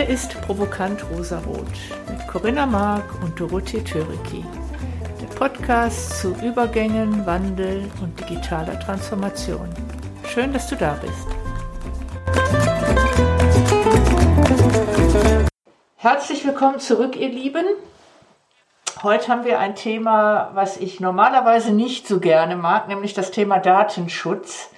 Hier ist Provokant Rosarot mit Corinna Mark und Dorothee Töriki. Der Podcast zu Übergängen, Wandel und digitaler Transformation. Schön, dass du da bist. Herzlich willkommen zurück, ihr Lieben. Heute haben wir ein Thema, was ich normalerweise nicht so gerne mag, nämlich das Thema Datenschutz.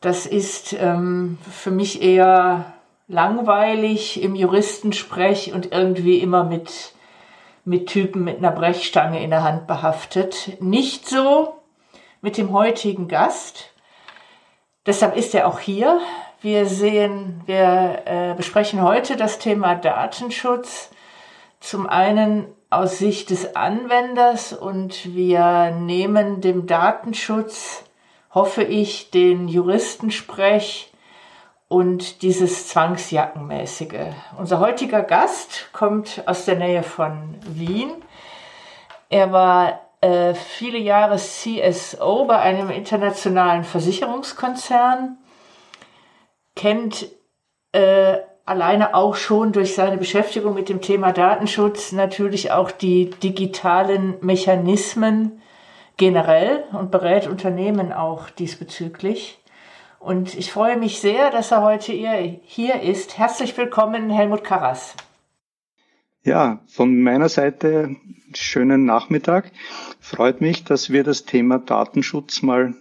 Das ist ähm, für mich eher langweilig im Juristensprech und irgendwie immer mit, mit Typen mit einer Brechstange in der Hand behaftet. Nicht so mit dem heutigen Gast. Deshalb ist er auch hier. Wir sehen, wir äh, besprechen heute das Thema Datenschutz. Zum einen aus Sicht des Anwenders und wir nehmen dem Datenschutz, hoffe ich, den Juristensprech und dieses Zwangsjackenmäßige. Unser heutiger Gast kommt aus der Nähe von Wien. Er war äh, viele Jahre CSO bei einem internationalen Versicherungskonzern, kennt äh, alleine auch schon durch seine Beschäftigung mit dem Thema Datenschutz natürlich auch die digitalen Mechanismen generell und berät Unternehmen auch diesbezüglich. Und ich freue mich sehr, dass er heute hier ist. Herzlich willkommen, Helmut Karras. Ja, von meiner Seite schönen Nachmittag. Freut mich, dass wir das Thema Datenschutz mal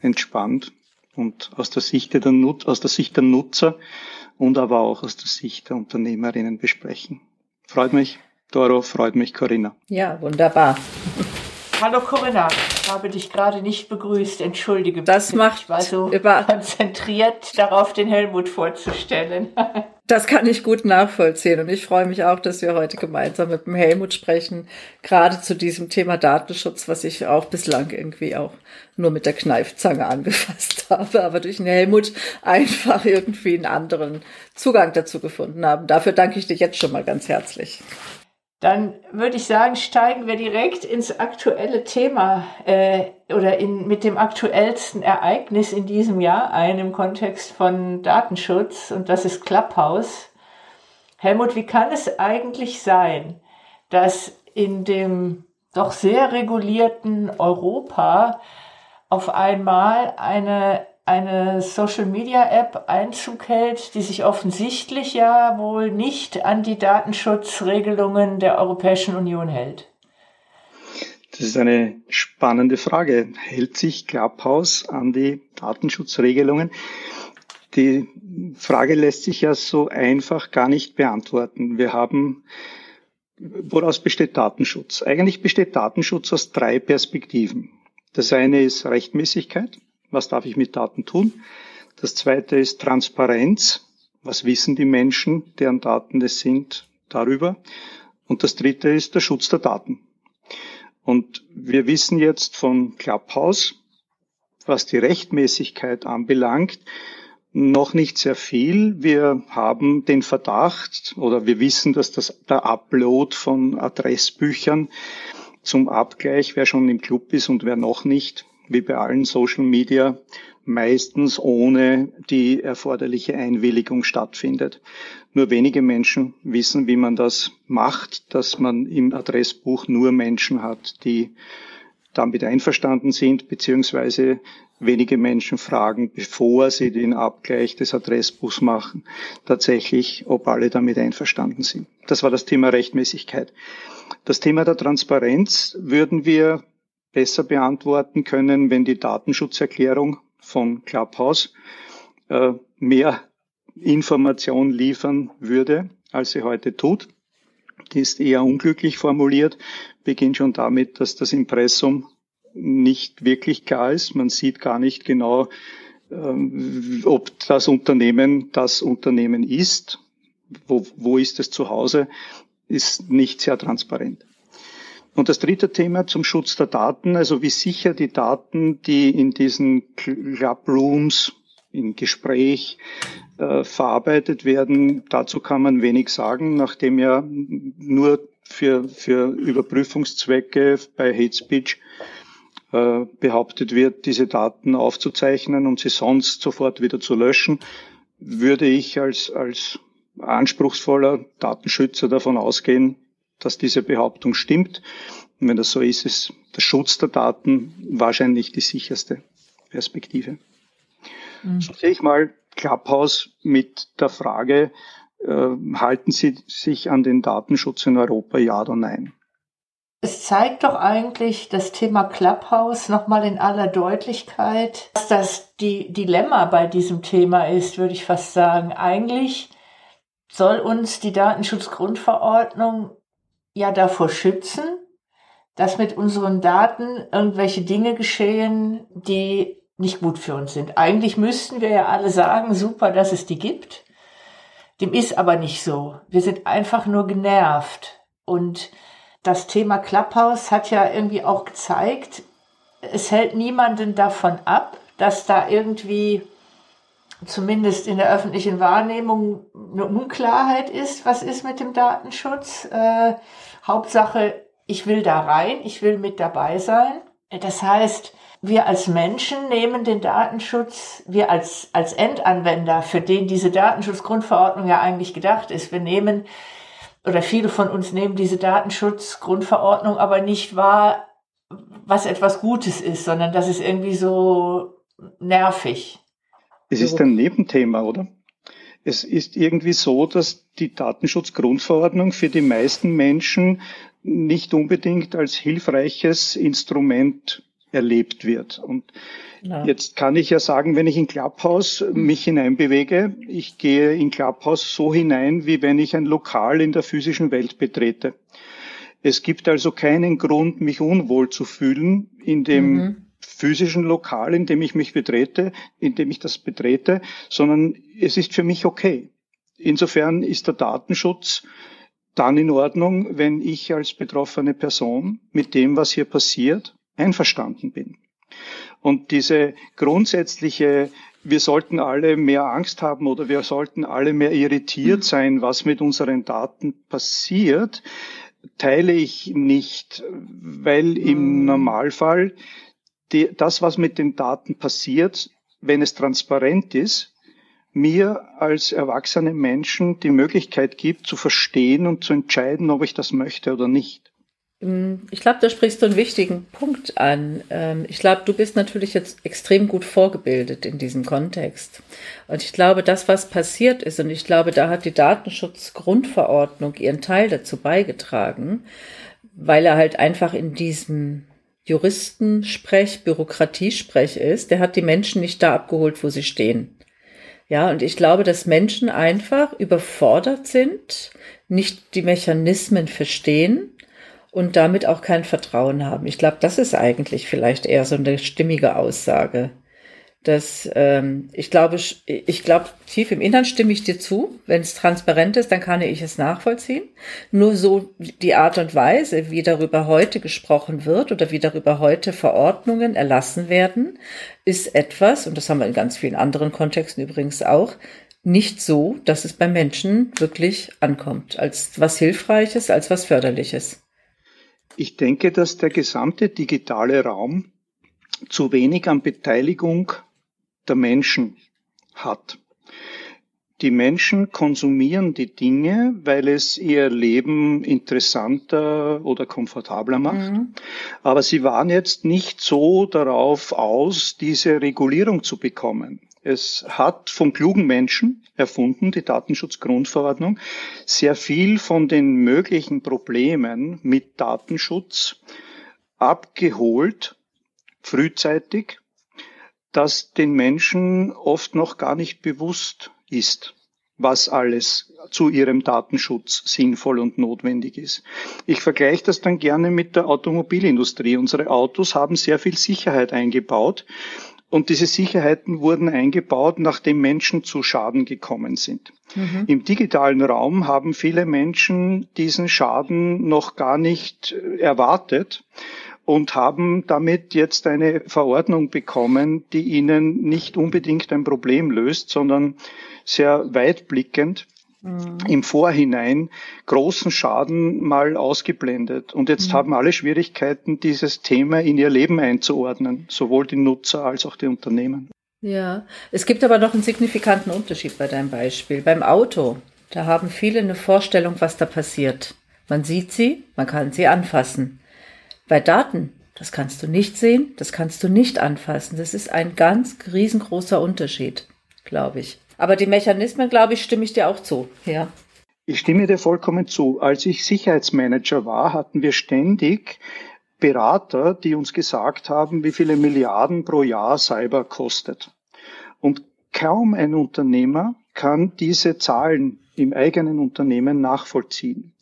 entspannt und aus der Sicht der, Nut aus der, Sicht der Nutzer und aber auch aus der Sicht der Unternehmerinnen besprechen. Freut mich, Doro, freut mich, Corinna. Ja, wunderbar. Hallo Corinna, ich habe dich gerade nicht begrüßt, entschuldige Das macht ich war so über konzentriert darauf, den Helmut vorzustellen. Das kann ich gut nachvollziehen und ich freue mich auch, dass wir heute gemeinsam mit dem Helmut sprechen, gerade zu diesem Thema Datenschutz, was ich auch bislang irgendwie auch nur mit der Kneifzange angefasst habe, aber durch den Helmut einfach irgendwie einen anderen Zugang dazu gefunden haben. Dafür danke ich dir jetzt schon mal ganz herzlich. Dann würde ich sagen, steigen wir direkt ins aktuelle Thema äh, oder in, mit dem aktuellsten Ereignis in diesem Jahr ein im Kontext von Datenschutz und das ist Clubhouse. Helmut, wie kann es eigentlich sein, dass in dem doch sehr regulierten Europa auf einmal eine eine Social Media App Einzug hält, die sich offensichtlich ja wohl nicht an die Datenschutzregelungen der Europäischen Union hält? Das ist eine spannende Frage. Hält sich Clubhouse an die Datenschutzregelungen? Die Frage lässt sich ja so einfach gar nicht beantworten. Wir haben, woraus besteht Datenschutz? Eigentlich besteht Datenschutz aus drei Perspektiven. Das eine ist Rechtmäßigkeit was darf ich mit Daten tun. Das zweite ist Transparenz, was wissen die Menschen, deren Daten es sind, darüber. Und das dritte ist der Schutz der Daten. Und wir wissen jetzt von Clubhouse, was die Rechtmäßigkeit anbelangt, noch nicht sehr viel. Wir haben den Verdacht oder wir wissen, dass das, der Upload von Adressbüchern zum Abgleich, wer schon im Club ist und wer noch nicht, wie bei allen Social Media meistens ohne die erforderliche Einwilligung stattfindet. Nur wenige Menschen wissen, wie man das macht, dass man im Adressbuch nur Menschen hat, die damit einverstanden sind, beziehungsweise wenige Menschen fragen, bevor sie den Abgleich des Adressbuchs machen, tatsächlich, ob alle damit einverstanden sind. Das war das Thema Rechtmäßigkeit. Das Thema der Transparenz würden wir besser beantworten können, wenn die Datenschutzerklärung von Clubhouse äh, mehr Information liefern würde, als sie heute tut. Die ist eher unglücklich formuliert, beginnt schon damit, dass das Impressum nicht wirklich klar ist. Man sieht gar nicht genau, äh, ob das Unternehmen das Unternehmen ist. Wo, wo ist es zu Hause? Ist nicht sehr transparent. Und das dritte Thema zum Schutz der Daten, also wie sicher die Daten, die in diesen Clubrooms im Gespräch äh, verarbeitet werden, dazu kann man wenig sagen, nachdem ja nur für, für Überprüfungszwecke bei Hate Speech äh, behauptet wird, diese Daten aufzuzeichnen und sie sonst sofort wieder zu löschen, würde ich als, als anspruchsvoller Datenschützer davon ausgehen, dass diese Behauptung stimmt. Und wenn das so ist, ist der Schutz der Daten wahrscheinlich die sicherste Perspektive. Mhm. So sehe ich mal Clubhouse mit der Frage, äh, halten Sie sich an den Datenschutz in Europa, ja oder nein? Es zeigt doch eigentlich das Thema Clubhouse nochmal in aller Deutlichkeit, dass das die Dilemma bei diesem Thema ist, würde ich fast sagen. Eigentlich soll uns die Datenschutzgrundverordnung ja davor schützen, dass mit unseren Daten irgendwelche Dinge geschehen, die nicht gut für uns sind. Eigentlich müssten wir ja alle sagen, super, dass es die gibt. Dem ist aber nicht so. Wir sind einfach nur genervt. Und das Thema Clubhouse hat ja irgendwie auch gezeigt, es hält niemanden davon ab, dass da irgendwie zumindest in der öffentlichen Wahrnehmung eine Unklarheit ist, was ist mit dem Datenschutz. Äh, Hauptsache, ich will da rein, ich will mit dabei sein. Das heißt, wir als Menschen nehmen den Datenschutz, wir als, als Endanwender, für den diese Datenschutzgrundverordnung ja eigentlich gedacht ist, wir nehmen, oder viele von uns nehmen diese Datenschutzgrundverordnung aber nicht wahr, was etwas Gutes ist, sondern das ist irgendwie so nervig. Es ist ein Nebenthema, oder? Es ist irgendwie so, dass die Datenschutzgrundverordnung für die meisten Menschen nicht unbedingt als hilfreiches Instrument erlebt wird. Und ja. jetzt kann ich ja sagen, wenn ich in Clubhouse mich hineinbewege, ich gehe in Clubhouse so hinein, wie wenn ich ein Lokal in der physischen Welt betrete. Es gibt also keinen Grund, mich unwohl zu fühlen in dem mhm. Physischen Lokal, in dem ich mich betrete, in dem ich das betrete, sondern es ist für mich okay. Insofern ist der Datenschutz dann in Ordnung, wenn ich als betroffene Person mit dem, was hier passiert, einverstanden bin. Und diese grundsätzliche, wir sollten alle mehr Angst haben oder wir sollten alle mehr irritiert mhm. sein, was mit unseren Daten passiert, teile ich nicht, weil im mhm. Normalfall die, das, was mit den Daten passiert, wenn es transparent ist, mir als erwachsene Menschen die Möglichkeit gibt, zu verstehen und zu entscheiden, ob ich das möchte oder nicht. Ähm, ich glaube, da sprichst du einen wichtigen Punkt an. Ähm, ich glaube, du bist natürlich jetzt extrem gut vorgebildet in diesem Kontext. Und ich glaube, das, was passiert ist, und ich glaube, da hat die Datenschutzgrundverordnung ihren Teil dazu beigetragen, weil er halt einfach in diesem Juristensprech, Bürokratiesprech ist, der hat die Menschen nicht da abgeholt, wo sie stehen. Ja, und ich glaube, dass Menschen einfach überfordert sind, nicht die Mechanismen verstehen und damit auch kein Vertrauen haben. Ich glaube, das ist eigentlich vielleicht eher so eine stimmige Aussage. Das, ähm, ich glaube, ich glaube, tief im Innern stimme ich dir zu. Wenn es transparent ist, dann kann ich es nachvollziehen. Nur so die Art und Weise, wie darüber heute gesprochen wird oder wie darüber heute Verordnungen erlassen werden, ist etwas, und das haben wir in ganz vielen anderen Kontexten übrigens auch, nicht so, dass es beim Menschen wirklich ankommt, als was Hilfreiches, als was Förderliches. Ich denke, dass der gesamte digitale Raum zu wenig an Beteiligung der Menschen hat. Die Menschen konsumieren die Dinge, weil es ihr Leben interessanter oder komfortabler macht. Mhm. Aber sie waren jetzt nicht so darauf aus, diese Regulierung zu bekommen. Es hat von klugen Menschen erfunden, die Datenschutzgrundverordnung, sehr viel von den möglichen Problemen mit Datenschutz abgeholt, frühzeitig, dass den Menschen oft noch gar nicht bewusst ist, was alles zu ihrem Datenschutz sinnvoll und notwendig ist. Ich vergleiche das dann gerne mit der Automobilindustrie. Unsere Autos haben sehr viel Sicherheit eingebaut und diese Sicherheiten wurden eingebaut, nachdem Menschen zu Schaden gekommen sind. Mhm. Im digitalen Raum haben viele Menschen diesen Schaden noch gar nicht äh, erwartet und haben damit jetzt eine Verordnung bekommen, die ihnen nicht unbedingt ein Problem löst, sondern sehr weitblickend mhm. im Vorhinein großen Schaden mal ausgeblendet. Und jetzt mhm. haben alle Schwierigkeiten, dieses Thema in ihr Leben einzuordnen, sowohl die Nutzer als auch die Unternehmen. Ja, es gibt aber noch einen signifikanten Unterschied bei deinem Beispiel. Beim Auto, Da haben viele eine Vorstellung, was da passiert. Man sieht sie, man kann sie anfassen. Bei Daten, das kannst du nicht sehen, das kannst du nicht anfassen. Das ist ein ganz riesengroßer Unterschied, glaube ich. Aber die Mechanismen, glaube ich, stimme ich dir auch zu. Ja. Ich stimme dir vollkommen zu. Als ich Sicherheitsmanager war, hatten wir ständig Berater, die uns gesagt haben, wie viele Milliarden pro Jahr Cyber kostet. Und kaum ein Unternehmer kann diese Zahlen im eigenen Unternehmen nachvollziehen.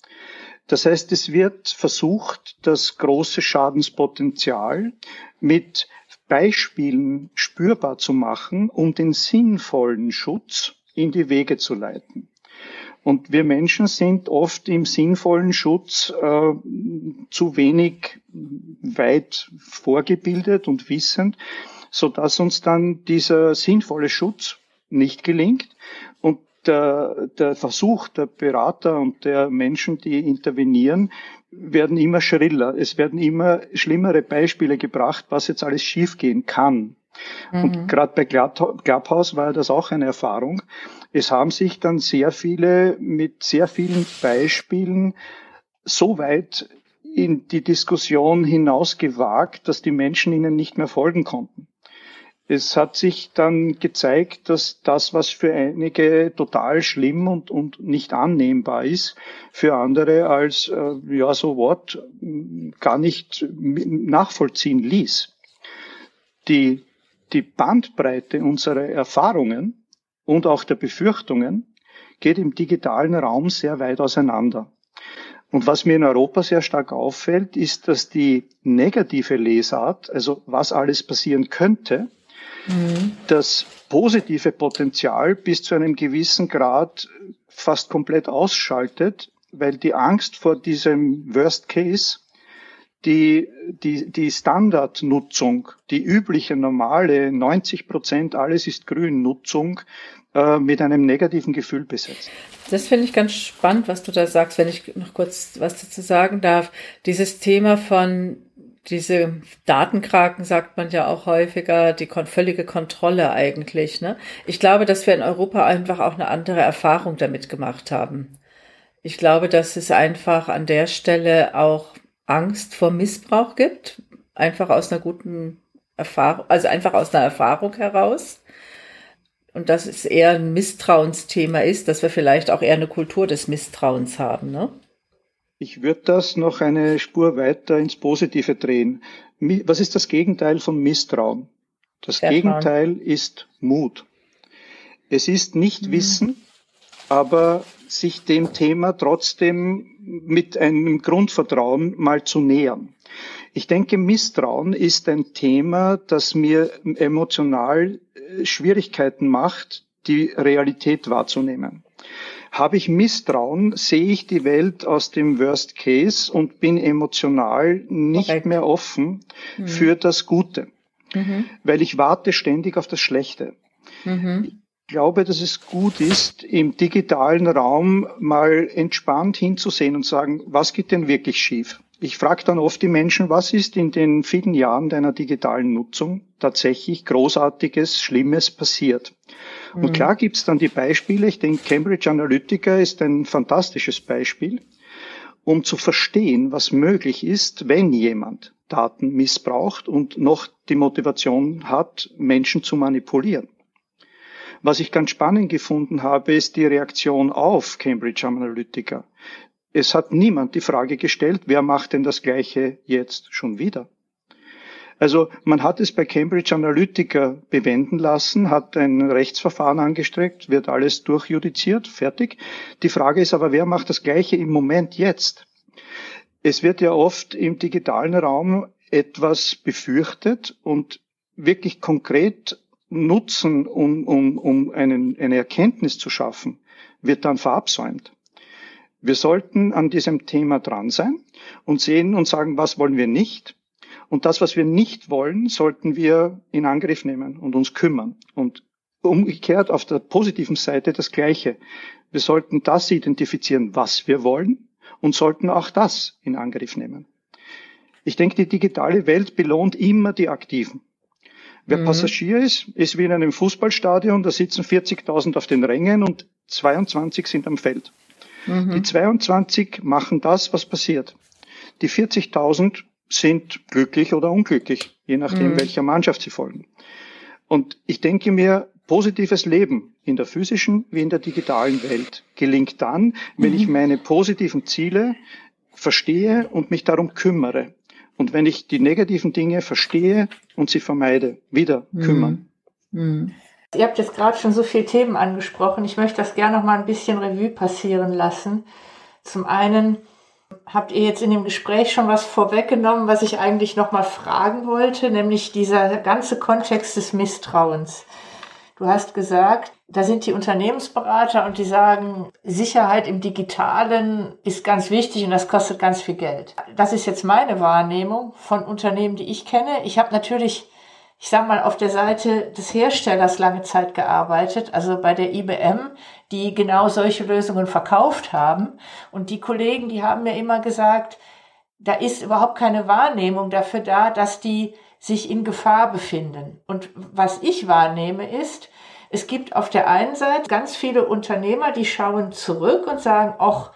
Das heißt, es wird versucht, das große Schadenspotenzial mit Beispielen spürbar zu machen, um den sinnvollen Schutz in die Wege zu leiten. Und wir Menschen sind oft im sinnvollen Schutz äh, zu wenig weit vorgebildet und wissend, so dass uns dann dieser sinnvolle Schutz nicht gelingt und der, der Versuch der Berater und der Menschen, die intervenieren, werden immer schriller. Es werden immer schlimmere Beispiele gebracht, was jetzt alles schiefgehen kann. Mhm. Und gerade bei Clubhouse war das auch eine Erfahrung. Es haben sich dann sehr viele mit sehr vielen Beispielen so weit in die Diskussion hinausgewagt, dass die Menschen ihnen nicht mehr folgen konnten. Es hat sich dann gezeigt, dass das, was für einige total schlimm und, und nicht annehmbar ist, für andere als, äh, ja, so Wort gar nicht nachvollziehen ließ. Die, die Bandbreite unserer Erfahrungen und auch der Befürchtungen geht im digitalen Raum sehr weit auseinander. Und was mir in Europa sehr stark auffällt, ist, dass die negative Lesart, also was alles passieren könnte, das positive Potenzial bis zu einem gewissen Grad fast komplett ausschaltet, weil die Angst vor diesem Worst Case die, die, die Standardnutzung, die übliche, normale 90 Prozent alles ist grün Nutzung äh, mit einem negativen Gefühl besetzt. Das finde ich ganz spannend, was du da sagst, wenn ich noch kurz was dazu sagen darf. Dieses Thema von diese Datenkraken sagt man ja auch häufiger, die völlige Kontrolle eigentlich. Ne? Ich glaube, dass wir in Europa einfach auch eine andere Erfahrung damit gemacht haben. Ich glaube, dass es einfach an der Stelle auch Angst vor Missbrauch gibt, einfach aus einer guten Erfahrung, also einfach aus einer Erfahrung heraus. Und dass es eher ein Misstrauensthema ist, dass wir vielleicht auch eher eine Kultur des Misstrauens haben. Ne? Ich würde das noch eine Spur weiter ins Positive drehen. Was ist das Gegenteil von Misstrauen? Das Erfahren. Gegenteil ist Mut. Es ist nicht mhm. Wissen, aber sich dem Thema trotzdem mit einem Grundvertrauen mal zu nähern. Ich denke, Misstrauen ist ein Thema, das mir emotional äh, Schwierigkeiten macht, die Realität wahrzunehmen. Habe ich Misstrauen, sehe ich die Welt aus dem Worst Case und bin emotional nicht Correct. mehr offen mhm. für das Gute, mhm. weil ich warte ständig auf das Schlechte. Mhm. Ich glaube, dass es gut ist, im digitalen Raum mal entspannt hinzusehen und sagen, was geht denn wirklich schief? Ich frage dann oft die Menschen, was ist in den vielen Jahren deiner digitalen Nutzung tatsächlich Großartiges, Schlimmes passiert? Mhm. Und klar gibt's dann die Beispiele. Ich denke, Cambridge Analytica ist ein fantastisches Beispiel, um zu verstehen, was möglich ist, wenn jemand Daten missbraucht und noch die Motivation hat, Menschen zu manipulieren. Was ich ganz spannend gefunden habe, ist die Reaktion auf Cambridge Analytica. Es hat niemand die Frage gestellt, wer macht denn das Gleiche jetzt schon wieder? Also man hat es bei Cambridge Analytica bewenden lassen, hat ein Rechtsverfahren angestreckt, wird alles durchjudiziert, fertig. Die Frage ist aber, wer macht das Gleiche im Moment jetzt? Es wird ja oft im digitalen Raum etwas befürchtet und wirklich konkret Nutzen, um, um, um einen, eine Erkenntnis zu schaffen, wird dann verabsäumt. Wir sollten an diesem Thema dran sein und sehen und sagen, was wollen wir nicht. Und das, was wir nicht wollen, sollten wir in Angriff nehmen und uns kümmern. Und umgekehrt auf der positiven Seite das Gleiche. Wir sollten das identifizieren, was wir wollen und sollten auch das in Angriff nehmen. Ich denke, die digitale Welt belohnt immer die Aktiven. Wer mhm. Passagier ist, ist wie in einem Fußballstadion, da sitzen 40.000 auf den Rängen und 22 sind am Feld. Mhm. Die 22 machen das, was passiert. Die 40.000 sind glücklich oder unglücklich, je nachdem, mhm. welcher Mannschaft sie folgen. Und ich denke mir, positives Leben in der physischen wie in der digitalen Welt gelingt dann, wenn mhm. ich meine positiven Ziele verstehe und mich darum kümmere. Und wenn ich die negativen Dinge verstehe und sie vermeide, wieder mhm. kümmern. Mhm. Ihr habt jetzt gerade schon so viele Themen angesprochen. Ich möchte das gerne noch mal ein bisschen Revue passieren lassen. Zum einen habt ihr jetzt in dem Gespräch schon was vorweggenommen, was ich eigentlich noch mal fragen wollte, nämlich dieser ganze Kontext des Misstrauens. Du hast gesagt, da sind die Unternehmensberater und die sagen, Sicherheit im Digitalen ist ganz wichtig und das kostet ganz viel Geld. Das ist jetzt meine Wahrnehmung von Unternehmen, die ich kenne. Ich habe natürlich ich sag mal, auf der Seite des Herstellers lange Zeit gearbeitet, also bei der IBM, die genau solche Lösungen verkauft haben. Und die Kollegen, die haben mir immer gesagt, da ist überhaupt keine Wahrnehmung dafür da, dass die sich in Gefahr befinden. Und was ich wahrnehme ist, es gibt auf der einen Seite ganz viele Unternehmer, die schauen zurück und sagen, ach,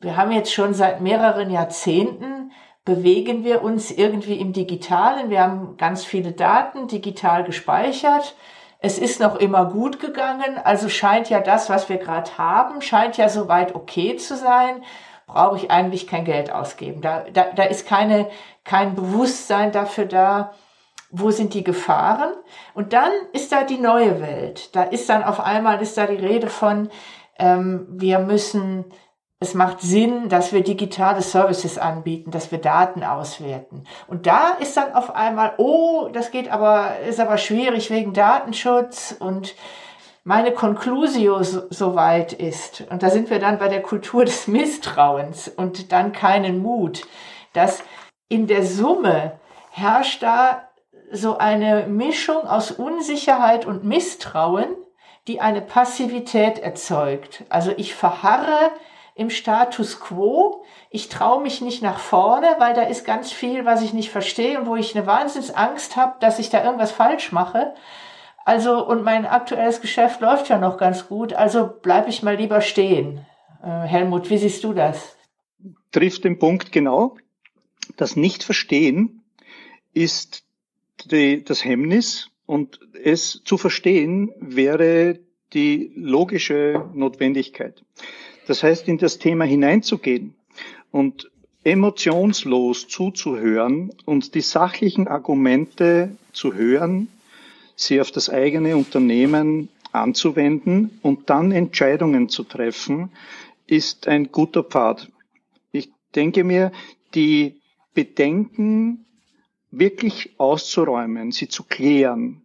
wir haben jetzt schon seit mehreren Jahrzehnten bewegen wir uns irgendwie im Digitalen. Wir haben ganz viele Daten digital gespeichert. Es ist noch immer gut gegangen, also scheint ja das, was wir gerade haben, scheint ja soweit okay zu sein. Brauche ich eigentlich kein Geld ausgeben. Da, da, da ist keine, kein Bewusstsein dafür da, wo sind die Gefahren. Und dann ist da die neue Welt. Da ist dann auf einmal ist da die Rede von, ähm, wir müssen es macht Sinn, dass wir digitale Services anbieten, dass wir Daten auswerten. Und da ist dann auf einmal, oh, das geht aber, ist aber schwierig wegen Datenschutz und meine Conclusio soweit ist. Und da sind wir dann bei der Kultur des Misstrauens und dann keinen Mut, dass in der Summe herrscht da so eine Mischung aus Unsicherheit und Misstrauen, die eine Passivität erzeugt. Also ich verharre im Status quo. Ich traue mich nicht nach vorne, weil da ist ganz viel, was ich nicht verstehe und wo ich eine Wahnsinnsangst habe, dass ich da irgendwas falsch mache. Also, und mein aktuelles Geschäft läuft ja noch ganz gut, also bleibe ich mal lieber stehen. Äh, Helmut, wie siehst du das? Trifft den Punkt genau. Das Nicht-Verstehen ist die, das Hemmnis und es zu verstehen wäre die logische Notwendigkeit. Das heißt, in das Thema hineinzugehen und emotionslos zuzuhören und die sachlichen Argumente zu hören, sie auf das eigene Unternehmen anzuwenden und dann Entscheidungen zu treffen, ist ein guter Pfad. Ich denke mir, die Bedenken wirklich auszuräumen, sie zu klären,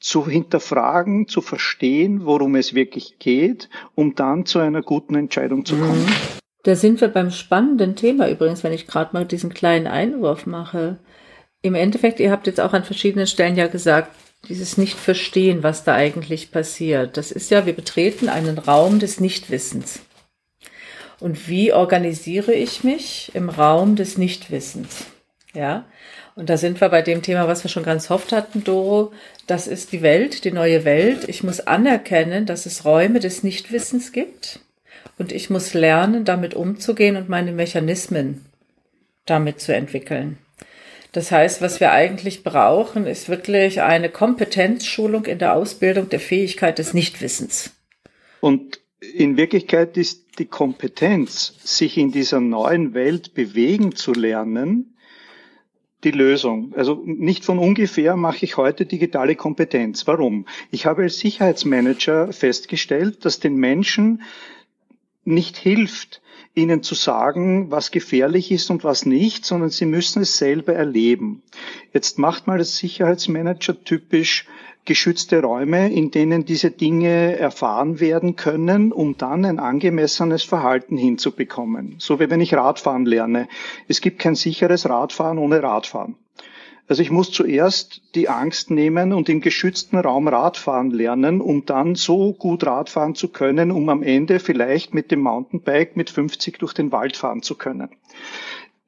zu hinterfragen, zu verstehen, worum es wirklich geht, um dann zu einer guten Entscheidung zu kommen. Mhm. Da sind wir beim spannenden Thema übrigens, wenn ich gerade mal diesen kleinen Einwurf mache. Im Endeffekt, ihr habt jetzt auch an verschiedenen Stellen ja gesagt, dieses Nicht-Verstehen, was da eigentlich passiert. Das ist ja, wir betreten einen Raum des Nichtwissens. Und wie organisiere ich mich im Raum des Nichtwissens? Ja. Und da sind wir bei dem Thema, was wir schon ganz oft hatten, Doro. Das ist die Welt, die neue Welt. Ich muss anerkennen, dass es Räume des Nichtwissens gibt. Und ich muss lernen, damit umzugehen und meine Mechanismen damit zu entwickeln. Das heißt, was wir eigentlich brauchen, ist wirklich eine Kompetenzschulung in der Ausbildung der Fähigkeit des Nichtwissens. Und in Wirklichkeit ist die Kompetenz, sich in dieser neuen Welt bewegen zu lernen, die Lösung. Also nicht von ungefähr mache ich heute digitale Kompetenz. Warum? Ich habe als Sicherheitsmanager festgestellt, dass den Menschen nicht hilft, ihnen zu sagen, was gefährlich ist und was nicht, sondern sie müssen es selber erleben. Jetzt macht mal das Sicherheitsmanager typisch geschützte Räume, in denen diese Dinge erfahren werden können, um dann ein angemessenes Verhalten hinzubekommen. So wie wenn ich Radfahren lerne. Es gibt kein sicheres Radfahren ohne Radfahren. Also ich muss zuerst die Angst nehmen und im geschützten Raum Radfahren lernen, um dann so gut Radfahren zu können, um am Ende vielleicht mit dem Mountainbike mit 50 durch den Wald fahren zu können.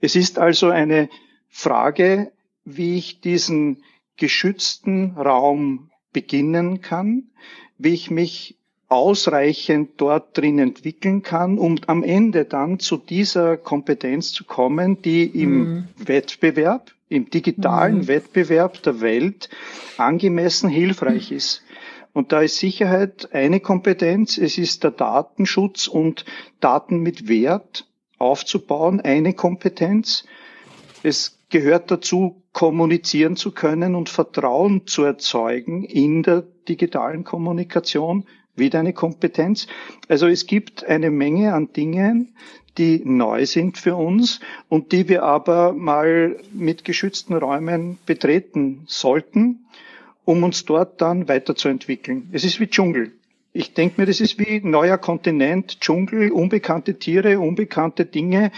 Es ist also eine Frage, wie ich diesen geschützten Raum beginnen kann, wie ich mich ausreichend dort drin entwickeln kann, um am Ende dann zu dieser Kompetenz zu kommen, die im mhm. Wettbewerb, im digitalen mhm. Wettbewerb der Welt angemessen hilfreich mhm. ist. Und da ist Sicherheit eine Kompetenz, es ist der Datenschutz und Daten mit Wert aufzubauen, eine Kompetenz. Es gehört dazu, kommunizieren zu können und Vertrauen zu erzeugen in der digitalen Kommunikation, wieder eine Kompetenz. Also es gibt eine Menge an Dingen, die neu sind für uns und die wir aber mal mit geschützten Räumen betreten sollten, um uns dort dann weiterzuentwickeln. Es ist wie Dschungel. Ich denke mir, das ist wie neuer Kontinent, Dschungel, unbekannte Tiere, unbekannte Dinge.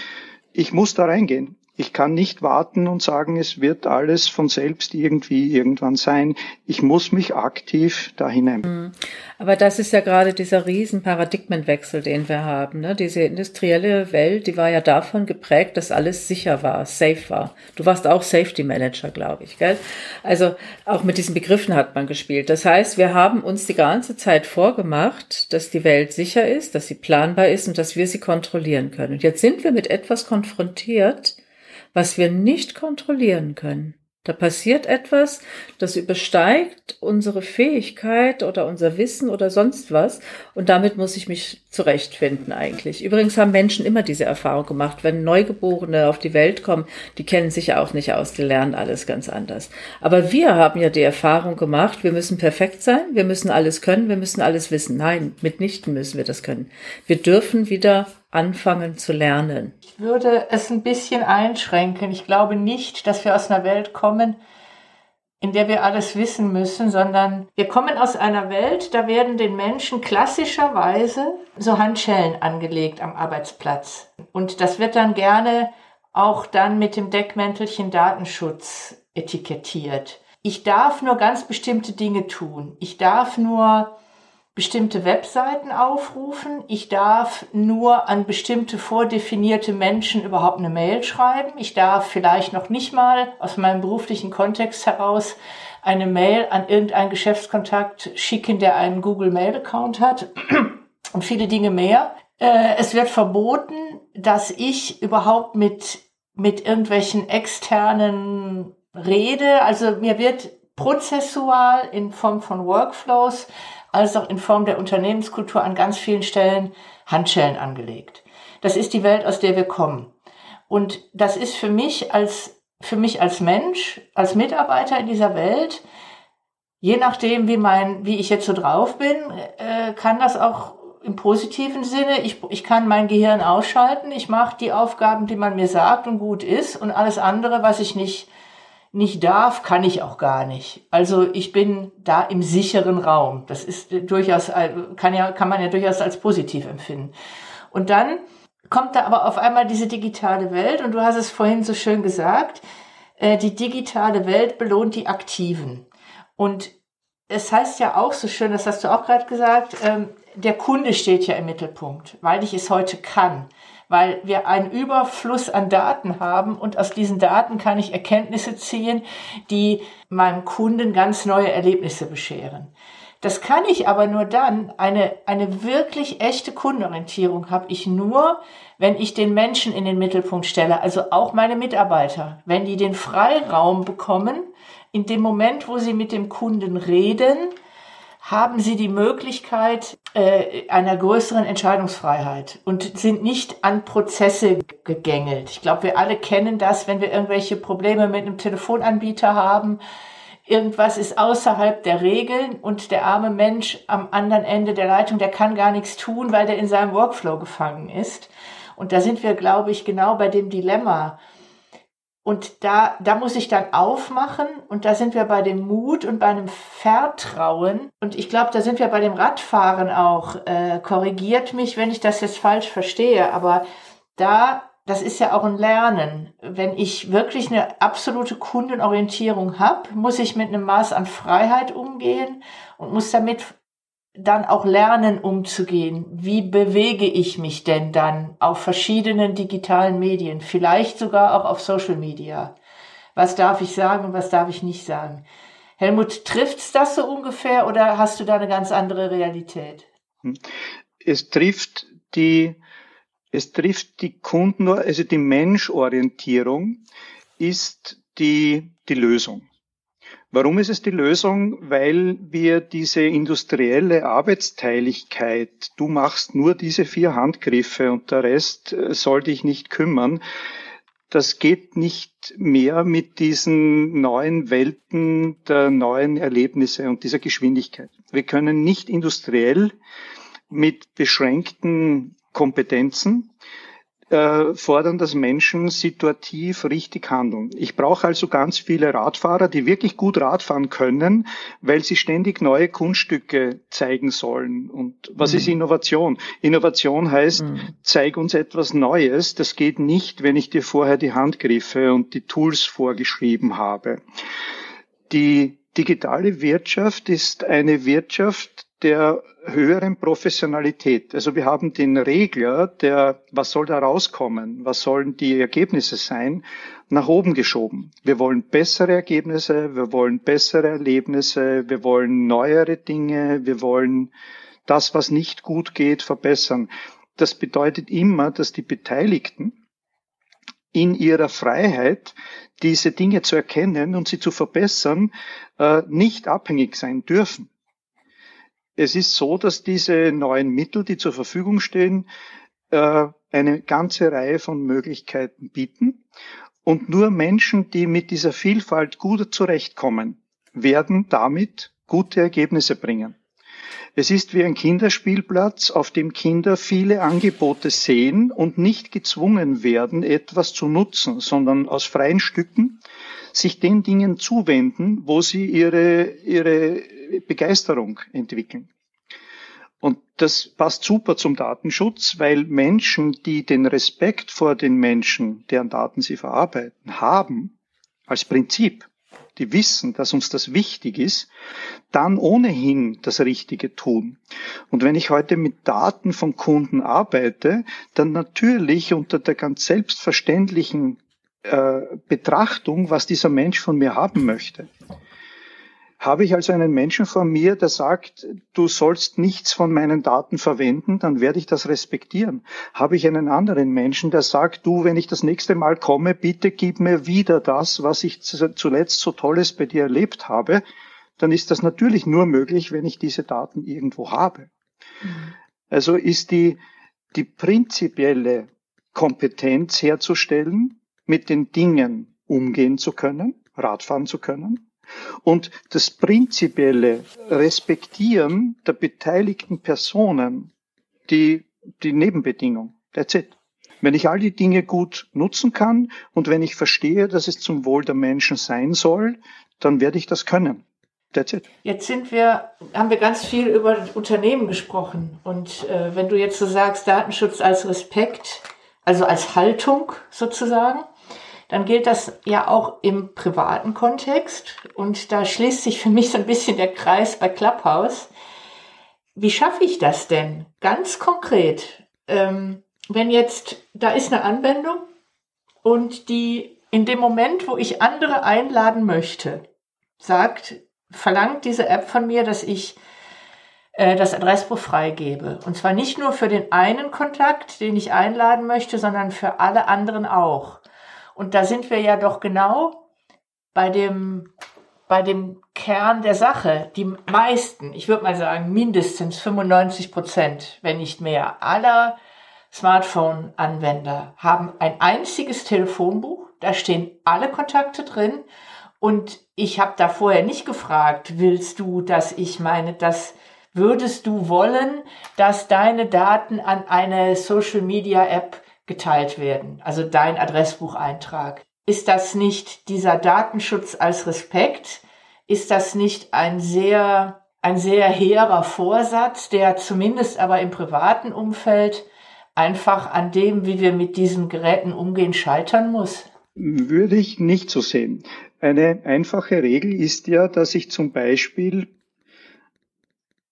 Ich muss da reingehen. Ich kann nicht warten und sagen, es wird alles von selbst irgendwie irgendwann sein. Ich muss mich aktiv da hinein. Mhm. Aber das ist ja gerade dieser riesen Paradigmenwechsel, den wir haben. Ne? Diese industrielle Welt, die war ja davon geprägt, dass alles sicher war, safe war. Du warst auch Safety Manager, glaube ich, gell? Also auch mit diesen Begriffen hat man gespielt. Das heißt, wir haben uns die ganze Zeit vorgemacht, dass die Welt sicher ist, dass sie planbar ist und dass wir sie kontrollieren können. Und jetzt sind wir mit etwas konfrontiert, was wir nicht kontrollieren können. Da passiert etwas, das übersteigt unsere Fähigkeit oder unser Wissen oder sonst was. Und damit muss ich mich zurechtfinden eigentlich. Übrigens haben Menschen immer diese Erfahrung gemacht. Wenn Neugeborene auf die Welt kommen, die kennen sich ja auch nicht aus, die lernen alles ganz anders. Aber wir haben ja die Erfahrung gemacht, wir müssen perfekt sein, wir müssen alles können, wir müssen alles wissen. Nein, mitnichten müssen wir das können. Wir dürfen wieder anfangen zu lernen? Ich würde es ein bisschen einschränken. Ich glaube nicht, dass wir aus einer Welt kommen, in der wir alles wissen müssen, sondern wir kommen aus einer Welt, da werden den Menschen klassischerweise so Handschellen angelegt am Arbeitsplatz. Und das wird dann gerne auch dann mit dem Deckmäntelchen Datenschutz etikettiert. Ich darf nur ganz bestimmte Dinge tun. Ich darf nur bestimmte Webseiten aufrufen. Ich darf nur an bestimmte vordefinierte Menschen überhaupt eine Mail schreiben. Ich darf vielleicht noch nicht mal aus meinem beruflichen Kontext heraus eine Mail an irgendeinen Geschäftskontakt schicken, der einen Google Mail Account hat und viele Dinge mehr. Äh, es wird verboten, dass ich überhaupt mit, mit irgendwelchen externen rede. Also mir wird prozessual in Form von Workflows als auch in Form der Unternehmenskultur an ganz vielen Stellen Handschellen angelegt. Das ist die Welt, aus der wir kommen. Und das ist für mich als, für mich als Mensch, als Mitarbeiter in dieser Welt, je nachdem, wie mein, wie ich jetzt so drauf bin, äh, kann das auch im positiven Sinne, ich, ich kann mein Gehirn ausschalten, ich mache die Aufgaben, die man mir sagt und gut ist und alles andere, was ich nicht nicht darf, kann ich auch gar nicht. Also ich bin da im sicheren Raum. Das ist durchaus, kann ja, kann man ja durchaus als positiv empfinden. Und dann kommt da aber auf einmal diese digitale Welt und du hast es vorhin so schön gesagt, äh, die digitale Welt belohnt die Aktiven. Und es heißt ja auch so schön, das hast du auch gerade gesagt, ähm, der Kunde steht ja im Mittelpunkt, weil ich es heute kann weil wir einen Überfluss an Daten haben und aus diesen Daten kann ich Erkenntnisse ziehen, die meinem Kunden ganz neue Erlebnisse bescheren. Das kann ich aber nur dann, eine, eine wirklich echte Kundenorientierung habe ich nur, wenn ich den Menschen in den Mittelpunkt stelle, also auch meine Mitarbeiter, wenn die den Freiraum bekommen, in dem Moment, wo sie mit dem Kunden reden, haben sie die Möglichkeit äh, einer größeren Entscheidungsfreiheit und sind nicht an Prozesse gegängelt. Ich glaube, wir alle kennen das, wenn wir irgendwelche Probleme mit einem Telefonanbieter haben. Irgendwas ist außerhalb der Regeln und der arme Mensch am anderen Ende der Leitung, der kann gar nichts tun, weil der in seinem Workflow gefangen ist. Und da sind wir, glaube ich, genau bei dem Dilemma und da, da muss ich dann aufmachen und da sind wir bei dem Mut und bei einem Vertrauen. Und ich glaube, da sind wir bei dem Radfahren auch. Äh, korrigiert mich, wenn ich das jetzt falsch verstehe. Aber da, das ist ja auch ein Lernen. Wenn ich wirklich eine absolute Kundenorientierung habe, muss ich mit einem Maß an Freiheit umgehen und muss damit dann auch lernen umzugehen. Wie bewege ich mich denn dann auf verschiedenen digitalen Medien, vielleicht sogar auch auf Social Media? Was darf ich sagen und was darf ich nicht sagen? Helmut, trifft's das so ungefähr oder hast du da eine ganz andere Realität? Hm. Es trifft die, es trifft die Kunden, also die Menschorientierung ist die, die Lösung. Warum ist es die Lösung? Weil wir diese industrielle Arbeitsteiligkeit, du machst nur diese vier Handgriffe und der Rest äh, soll dich nicht kümmern, das geht nicht mehr mit diesen neuen Welten der neuen Erlebnisse und dieser Geschwindigkeit. Wir können nicht industriell mit beschränkten Kompetenzen äh, fordern, dass Menschen situativ richtig handeln. Ich brauche also ganz viele Radfahrer, die wirklich gut Radfahren können, weil sie ständig neue Kunststücke zeigen sollen. Und was mhm. ist Innovation? Innovation heißt, mhm. zeig uns etwas Neues. Das geht nicht, wenn ich dir vorher die Handgriffe und die Tools vorgeschrieben habe. Die digitale Wirtschaft ist eine Wirtschaft der höheren Professionalität. Also wir haben den Regler, der, was soll da rauskommen? Was sollen die Ergebnisse sein? Nach oben geschoben. Wir wollen bessere Ergebnisse, wir wollen bessere Erlebnisse, wir wollen neuere Dinge, wir wollen das, was nicht gut geht, verbessern. Das bedeutet immer, dass die Beteiligten in ihrer Freiheit diese Dinge zu erkennen und sie zu verbessern, äh, nicht abhängig sein dürfen. Es ist so, dass diese neuen Mittel, die zur Verfügung stehen, äh, eine ganze Reihe von Möglichkeiten bieten. Und nur Menschen, die mit dieser Vielfalt gut zurechtkommen, werden damit gute Ergebnisse bringen. Es ist wie ein Kinderspielplatz, auf dem Kinder viele Angebote sehen und nicht gezwungen werden, etwas zu nutzen, sondern aus freien Stücken sich den Dingen zuwenden, wo sie ihre, ihre Begeisterung entwickeln. Und das passt super zum Datenschutz, weil Menschen, die den Respekt vor den Menschen, deren Daten sie verarbeiten, haben, als Prinzip, die wissen, dass uns das wichtig ist, dann ohnehin das Richtige tun. Und wenn ich heute mit Daten von Kunden arbeite, dann natürlich unter der ganz selbstverständlichen äh, Betrachtung, was dieser Mensch von mir haben möchte. Habe ich also einen Menschen vor mir, der sagt, du sollst nichts von meinen Daten verwenden, dann werde ich das respektieren. Habe ich einen anderen Menschen, der sagt, du, wenn ich das nächste Mal komme, bitte gib mir wieder das, was ich zuletzt so Tolles bei dir erlebt habe, dann ist das natürlich nur möglich, wenn ich diese Daten irgendwo habe. Mhm. Also ist die, die prinzipielle Kompetenz herzustellen, mit den Dingen umgehen zu können, Radfahren zu können, und das prinzipielle Respektieren der beteiligten Personen, die, die Nebenbedingung. That's it. Wenn ich all die Dinge gut nutzen kann und wenn ich verstehe, dass es zum Wohl der Menschen sein soll, dann werde ich das können. That's it. Jetzt sind wir, haben wir ganz viel über Unternehmen gesprochen. Und äh, wenn du jetzt so sagst, Datenschutz als Respekt, also als Haltung sozusagen, dann gilt das ja auch im privaten Kontext. Und da schließt sich für mich so ein bisschen der Kreis bei Clubhouse. Wie schaffe ich das denn? Ganz konkret. Ähm, wenn jetzt, da ist eine Anwendung und die in dem Moment, wo ich andere einladen möchte, sagt, verlangt diese App von mir, dass ich äh, das Adressbuch freigebe. Und zwar nicht nur für den einen Kontakt, den ich einladen möchte, sondern für alle anderen auch. Und da sind wir ja doch genau bei dem, bei dem Kern der Sache. Die meisten, ich würde mal sagen mindestens 95 Prozent, wenn nicht mehr, aller Smartphone-Anwender haben ein einziges Telefonbuch. Da stehen alle Kontakte drin. Und ich habe da vorher nicht gefragt, willst du, dass ich meine, dass würdest du wollen, dass deine Daten an eine Social Media App geteilt werden, also dein Adressbucheintrag. Ist das nicht dieser Datenschutz als Respekt? Ist das nicht ein sehr, ein sehr hehrer Vorsatz, der zumindest aber im privaten Umfeld einfach an dem, wie wir mit diesen Geräten umgehen, scheitern muss? Würde ich nicht so sehen. Eine einfache Regel ist ja, dass ich zum Beispiel,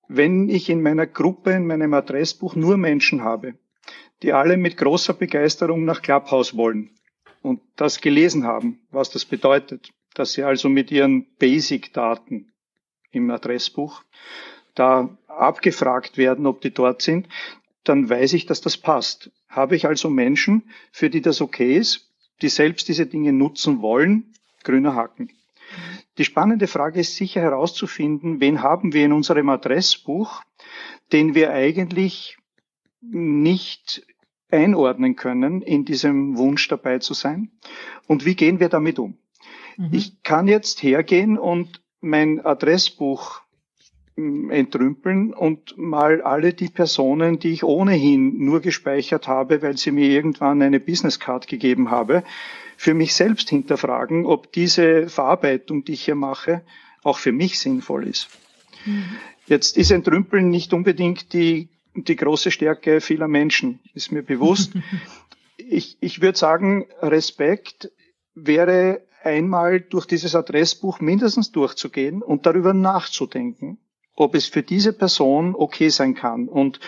wenn ich in meiner Gruppe, in meinem Adressbuch nur Menschen habe, die alle mit großer Begeisterung nach Clubhouse wollen und das gelesen haben, was das bedeutet, dass sie also mit ihren Basic-Daten im Adressbuch, da abgefragt werden, ob die dort sind, dann weiß ich, dass das passt. Habe ich also Menschen, für die das okay ist, die selbst diese Dinge nutzen wollen, grüner Haken. Die spannende Frage ist sicher herauszufinden, wen haben wir in unserem Adressbuch, den wir eigentlich nicht einordnen können in diesem Wunsch dabei zu sein und wie gehen wir damit um. Mhm. Ich kann jetzt hergehen und mein Adressbuch hm, entrümpeln und mal alle die Personen, die ich ohnehin nur gespeichert habe, weil sie mir irgendwann eine Businesscard gegeben habe, für mich selbst hinterfragen, ob diese Verarbeitung, die ich hier mache, auch für mich sinnvoll ist. Mhm. Jetzt ist Entrümpeln nicht unbedingt die, die große Stärke vieler Menschen, ist mir bewusst. ich, ich würde sagen, Respekt wäre einmal durch dieses Adressbuch mindestens durchzugehen und darüber nachzudenken, ob es für diese Person okay sein kann. Und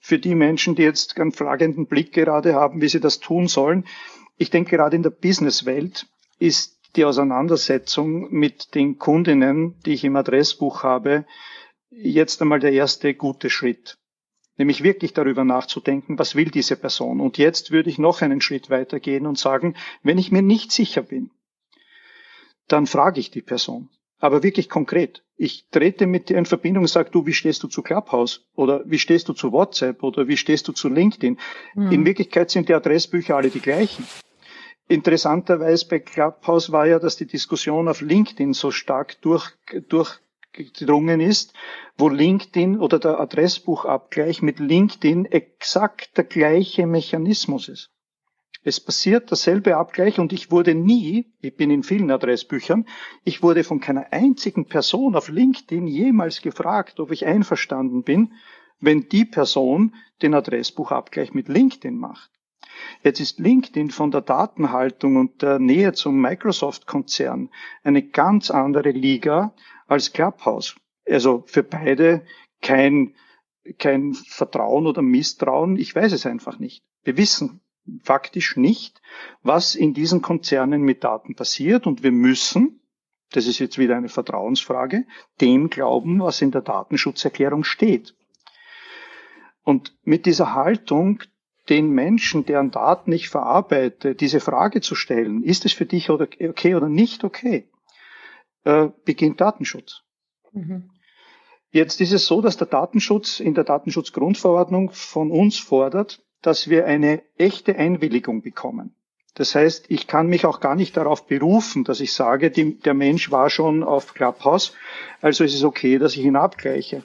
für die Menschen, die jetzt einen fragenden Blick gerade haben, wie sie das tun sollen, ich denke gerade in der Businesswelt ist die Auseinandersetzung mit den Kundinnen, die ich im Adressbuch habe, jetzt einmal der erste gute Schritt. Nämlich wirklich darüber nachzudenken, was will diese Person. Und jetzt würde ich noch einen Schritt weitergehen und sagen, wenn ich mir nicht sicher bin, dann frage ich die Person aber wirklich konkret. Ich trete mit dir in Verbindung und sage, du, wie stehst du zu Clubhouse? Oder wie stehst du zu WhatsApp? Oder wie stehst du zu LinkedIn? Mhm. In Wirklichkeit sind die Adressbücher alle die gleichen. Interessanterweise bei Clubhouse war ja, dass die Diskussion auf LinkedIn so stark durch, durchgedrungen ist, wo LinkedIn oder der Adressbuchabgleich mit LinkedIn exakt der gleiche Mechanismus ist. Es passiert derselbe Abgleich und ich wurde nie, ich bin in vielen Adressbüchern, ich wurde von keiner einzigen Person auf LinkedIn jemals gefragt, ob ich einverstanden bin, wenn die Person den Adressbuchabgleich mit LinkedIn macht. Jetzt ist LinkedIn von der Datenhaltung und der Nähe zum Microsoft-Konzern eine ganz andere Liga als Clubhouse. Also für beide kein, kein Vertrauen oder Misstrauen. Ich weiß es einfach nicht. Wir wissen faktisch nicht, was in diesen Konzernen mit Daten passiert und wir müssen, das ist jetzt wieder eine Vertrauensfrage, dem glauben, was in der Datenschutzerklärung steht. Und mit dieser Haltung, den Menschen, deren Daten ich verarbeite, diese Frage zu stellen, ist es für dich okay oder nicht okay, äh, beginnt Datenschutz. Mhm. Jetzt ist es so, dass der Datenschutz in der Datenschutzgrundverordnung von uns fordert, dass wir eine echte Einwilligung bekommen. Das heißt, ich kann mich auch gar nicht darauf berufen, dass ich sage, die, der Mensch war schon auf Clubhouse, also ist es okay, dass ich ihn abgleiche.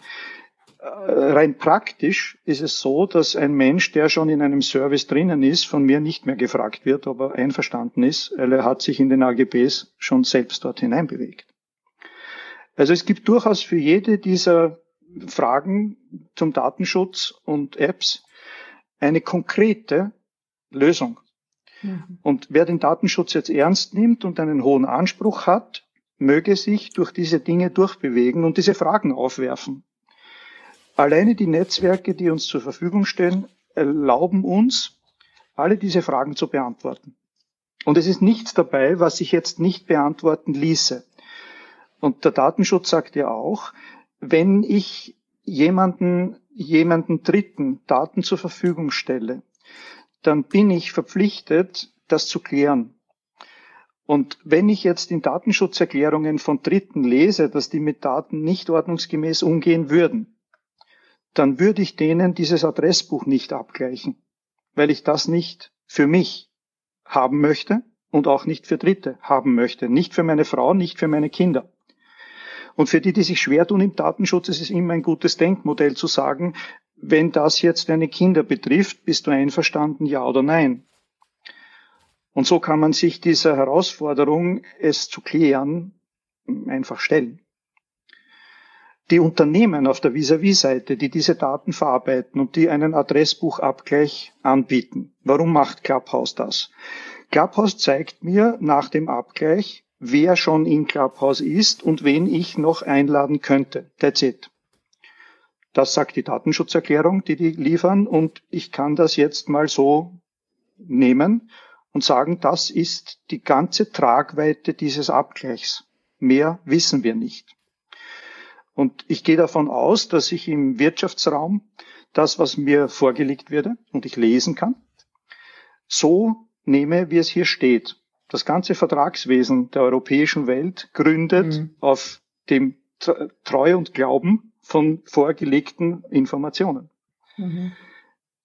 Äh, rein praktisch ist es so, dass ein Mensch, der schon in einem Service drinnen ist, von mir nicht mehr gefragt wird, ob er einverstanden ist, weil er hat sich in den AGBs schon selbst dort hineinbewegt. Also es gibt durchaus für jede dieser Fragen zum Datenschutz und Apps eine konkrete Lösung. Mhm. Und wer den Datenschutz jetzt ernst nimmt und einen hohen Anspruch hat, möge sich durch diese Dinge durchbewegen und diese Fragen aufwerfen. Alleine die Netzwerke, die uns zur Verfügung stehen, erlauben uns, alle diese Fragen zu beantworten. Und es ist nichts dabei, was sich jetzt nicht beantworten ließe. Und der Datenschutz sagt ja auch, wenn ich jemanden jemanden Dritten Daten zur Verfügung stelle, dann bin ich verpflichtet, das zu klären. Und wenn ich jetzt in Datenschutzerklärungen von Dritten lese, dass die mit Daten nicht ordnungsgemäß umgehen würden, dann würde ich denen dieses Adressbuch nicht abgleichen, weil ich das nicht für mich haben möchte und auch nicht für Dritte haben möchte. Nicht für meine Frau, nicht für meine Kinder. Und für die, die sich schwer tun im Datenschutz, ist es immer ein gutes Denkmodell zu sagen, wenn das jetzt deine Kinder betrifft, bist du einverstanden, ja oder nein? Und so kann man sich dieser Herausforderung, es zu klären, einfach stellen. Die Unternehmen auf der Vis-à-vis-Seite, die diese Daten verarbeiten und die einen Adressbuchabgleich anbieten. Warum macht Clubhouse das? Clubhouse zeigt mir nach dem Abgleich, wer schon in Clubhouse ist und wen ich noch einladen könnte. That's it. Das sagt die Datenschutzerklärung, die die liefern und ich kann das jetzt mal so nehmen und sagen, das ist die ganze Tragweite dieses Abgleichs. Mehr wissen wir nicht. Und ich gehe davon aus, dass ich im Wirtschaftsraum das, was mir vorgelegt würde und ich lesen kann, so nehme, wie es hier steht. Das ganze Vertragswesen der europäischen Welt gründet mhm. auf dem Treu und Glauben von vorgelegten Informationen. Mhm.